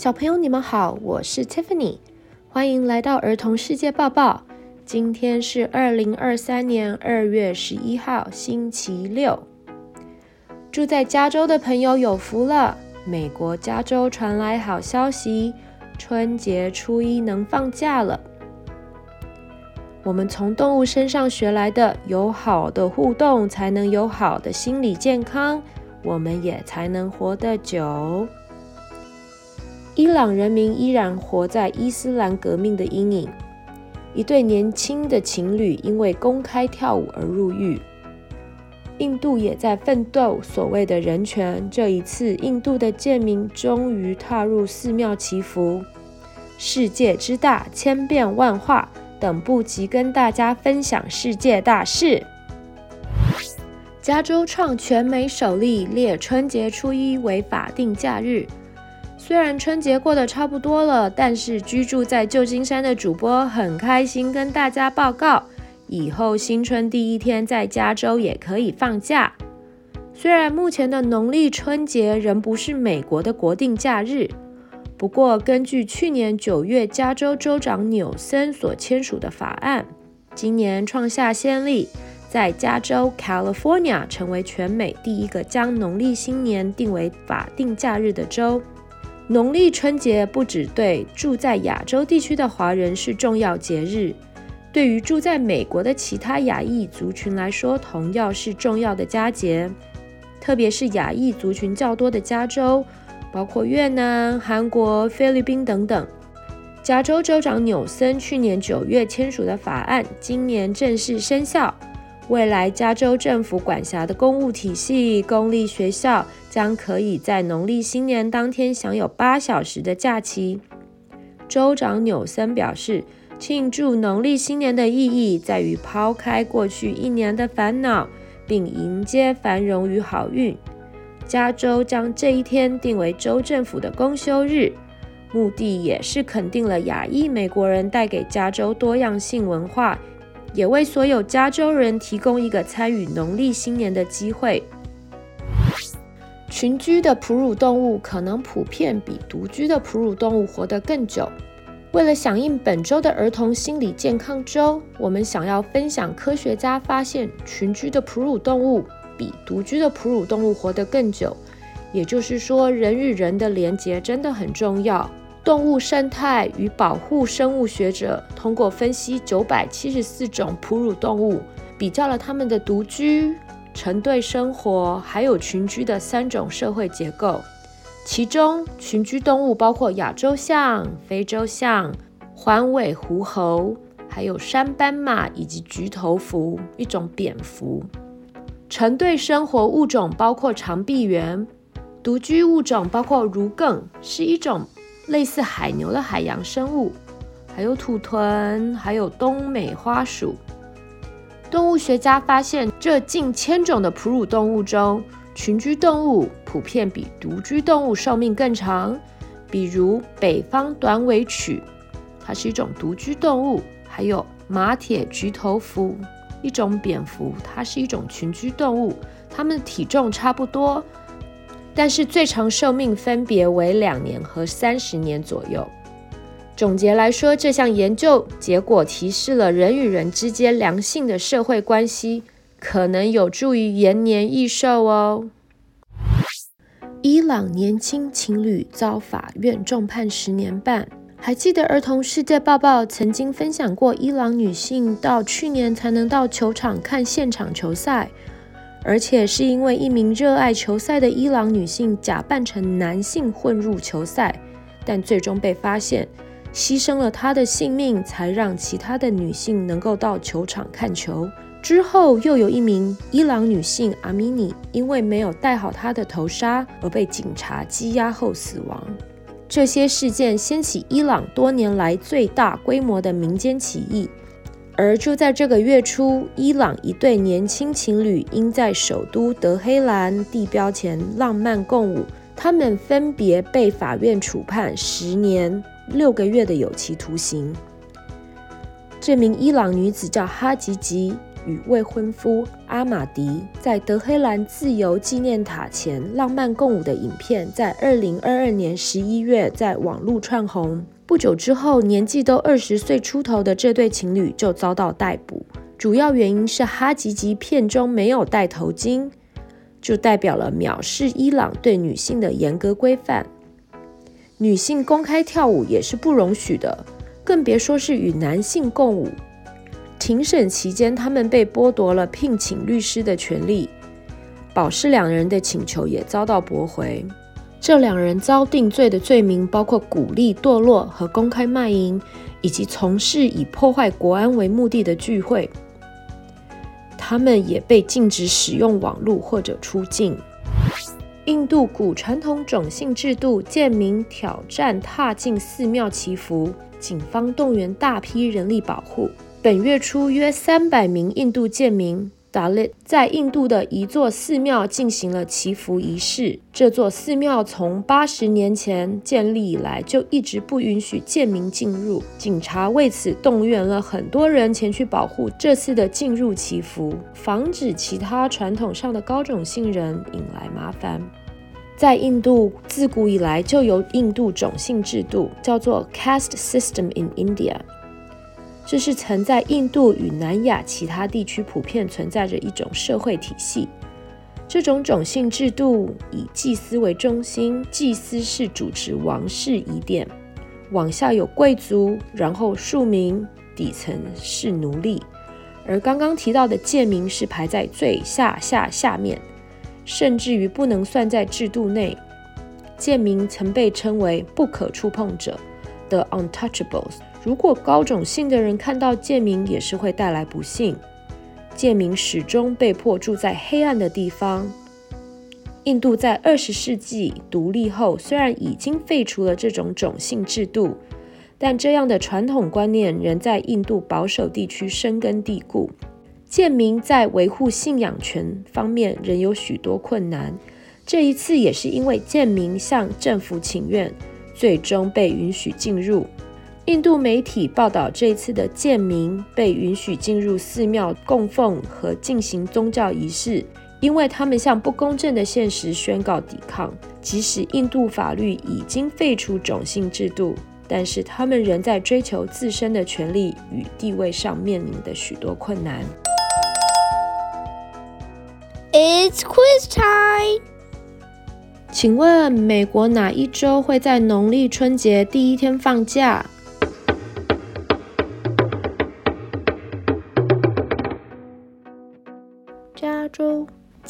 小朋友，你们好，我是 Tiffany，欢迎来到儿童世界报报。今天是二零二三年二月十一号，星期六。住在加州的朋友有福了，美国加州传来好消息，春节初一能放假了。我们从动物身上学来的，有好的互动，才能有好的心理健康，我们也才能活得久。伊朗人民依然活在伊斯兰革命的阴影。一对年轻的情侣因为公开跳舞而入狱。印度也在奋斗所谓的人权。这一次，印度的贱民终于踏入寺庙祈福。世界之大，千变万化，等不及跟大家分享世界大事。加州创全美首例列春节初一为法定假日。虽然春节过得差不多了，但是居住在旧金山的主播很开心，跟大家报告，以后新春第一天在加州也可以放假。虽然目前的农历春节仍不是美国的国定假日，不过根据去年九月加州州长纽森所签署的法案，今年创下先例，在加州 California 成为全美第一个将农历新年定为法定假日的州。农历春节不只对住在亚洲地区的华人是重要节日，对于住在美国的其他亚裔族群来说，同样是重要的佳节。特别是亚裔族群较多的加州，包括越南、韩国、菲律宾等等。加州州长纽森去年九月签署的法案，今年正式生效。未来，加州政府管辖的公务体系、公立学校将可以在农历新年当天享有八小时的假期。州长纽森表示，庆祝农历新年的意义在于抛开过去一年的烦恼，并迎接繁荣与好运。加州将这一天定为州政府的公休日，目的也是肯定了亚裔美国人带给加州多样性文化。也为所有加州人提供一个参与农历新年的机会。群居的哺乳动物可能普遍比独居的哺乳动物活得更久。为了响应本周的儿童心理健康周，我们想要分享科学家发现，群居的哺乳动物比独居的哺乳动物活得更久。也就是说，人与人的连结真的很重要。动物生态与保护生物学者通过分析九百七十四种哺乳动物，比较了它们的独居、成对生活还有群居的三种社会结构。其中，群居动物包括亚洲象、非洲象、环尾狐猴，还有山斑马以及菊头蝠一种蝙蝠。成对生活物种包括长臂猿，独居物种包括儒艮，是一种。类似海牛的海洋生物，还有土豚，还有东美花鼠。动物学家发现，这近千种的哺乳动物中，群居动物普遍比独居动物寿命更长。比如北方短尾鴝，它是一种独居动物；还有马铁菊头蝠，一种蝙蝠，它是一种群居动物。它们的体重差不多。但是最长寿命分别为两年和三十年左右。总结来说，这项研究结果提示了人与人之间良性的社会关系，可能有助于延年益寿哦。伊朗年轻情侣遭法院重判十年半。还记得儿童世界报报曾经分享过，伊朗女性到去年才能到球场看现场球赛。而且是因为一名热爱球赛的伊朗女性假扮成男性混入球赛，但最终被发现，牺牲了她的性命，才让其他的女性能够到球场看球。之后又有一名伊朗女性阿米尼，因为没有戴好她的头纱而被警察羁押后死亡。这些事件掀起伊朗多年来最大规模的民间起义。而就在这个月初，伊朗一对年轻情侣因在首都德黑兰地标前浪漫共舞，他们分别被法院处判十年六个月的有期徒刑。这名伊朗女子叫哈吉吉，与未婚夫阿玛迪在德黑兰自由纪念塔前浪漫共舞的影片，在二零二二年十一月在网络窜红。不久之后，年纪都二十岁出头的这对情侣就遭到逮捕，主要原因是哈吉吉片中没有戴头巾，就代表了藐视伊朗对女性的严格规范。女性公开跳舞也是不容许的，更别说是与男性共舞。庭审期间，他们被剥夺了聘请律师的权利，保释两人的请求也遭到驳回。这两人遭定罪的罪名包括鼓励堕落和公开卖淫，以及从事以破坏国安为目的的聚会。他们也被禁止使用网络或者出境。印度古传统种姓制度，贱民挑战踏进寺庙祈福，警方动员大批人力保护。本月初，约三百名印度贱民 Dalit 在印度的一座寺庙进行了祈福仪式。这座寺庙从八十年前建立以来，就一直不允许贱民进入。警察为此动员了很多人前去保护这次的进入祈福，防止其他传统上的高种姓人引来麻烦。在印度，自古以来就有印度种姓制度，叫做 Caste System in India。这是曾在印度与南亚其他地区普遍存在着一种社会体系。这种种姓制度以祭司为中心，祭司是主持王室仪典，往下有贵族，然后庶民，底层是奴隶，而刚刚提到的贱民是排在最下下下面，甚至于不能算在制度内。贱民曾被称为不可触碰者的 untouchables。如果高种姓的人看到贱民，也是会带来不幸。贱民始终被迫住在黑暗的地方。印度在二十世纪独立后，虽然已经废除了这种种姓制度，但这样的传统观念仍在印度保守地区深根蒂固。贱民在维护信仰权方面仍有许多困难。这一次也是因为贱民向政府请愿，最终被允许进入。印度媒体报道，这次的贱民被允许进入寺庙供奉和进行宗教仪式，因为他们向不公正的现实宣告抵抗。即使印度法律已经废除种姓制度，但是他们仍在追求自身的权利与地位上面临的许多困难。It's quiz time！请问美国哪一州会在农历春节第一天放假？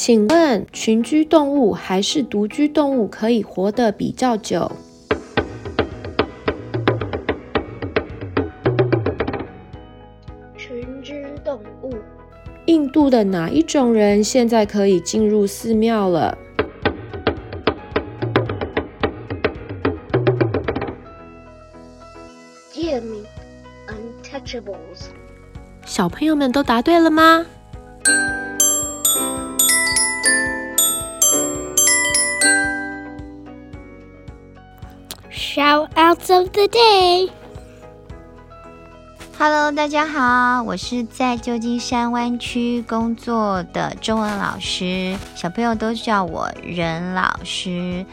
请问群居动物还是独居动物可以活得比较久？群居动物。印度的哪一种人现在可以进入寺庙了？贱民，Untouchables。小朋友们都答对了吗？Shoutouts of the day。Hello，大家好，我是在旧金山湾区工作的中文老师，小朋友都叫我任老师。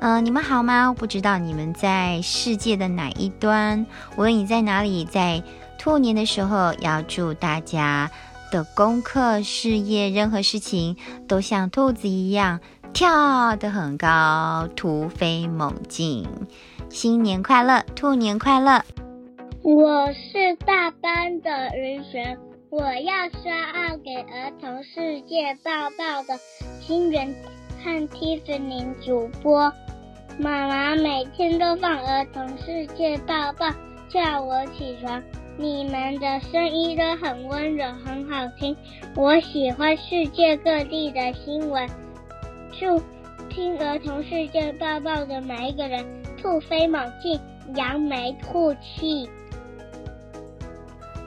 嗯、你们好吗？不知道你们在世界的哪一端？无论你在哪里，在兔年的时候，要祝大家的功课、事业、任何事情都像兔子一样。跳得很高，突飞猛进。新年快乐，兔年快乐！我是大班的于璇，我要刷二给儿童世界报报的新源和 Tiffany 主播。妈妈每天都放儿童世界报报，叫我起床。你们的声音都很温柔，很好听。我喜欢世界各地的新闻。祝听儿童世界报报的每一个人兔飞猛进，扬眉吐气。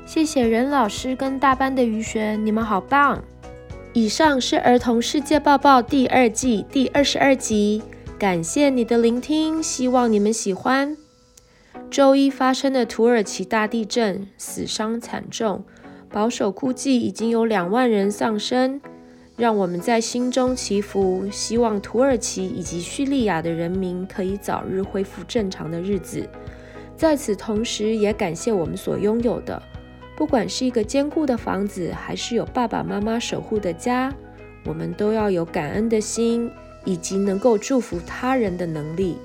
谢谢任老师跟大班的于璇，你们好棒！以上是儿童世界报报第二季第二十二集，感谢你的聆听，希望你们喜欢。周一发生的土耳其大地震，死伤惨重。保守估计已经有两万人丧生。让我们在心中祈福，希望土耳其以及叙利亚的人民可以早日恢复正常的日子。在此同时，也感谢我们所拥有的，不管是一个坚固的房子，还是有爸爸妈妈守护的家，我们都要有感恩的心，以及能够祝福他人的能力。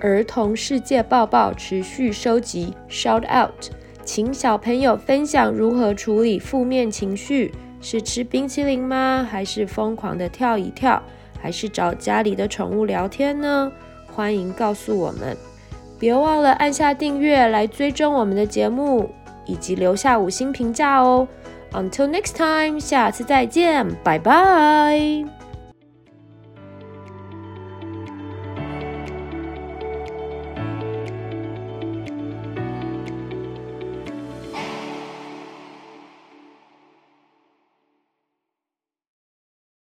儿童世界报报持续收集，shout out，请小朋友分享如何处理负面情绪。是吃冰淇淋吗？还是疯狂的跳一跳？还是找家里的宠物聊天呢？欢迎告诉我们，别忘了按下订阅来追踪我们的节目，以及留下五星评价哦。Until next time，下次再见，拜拜。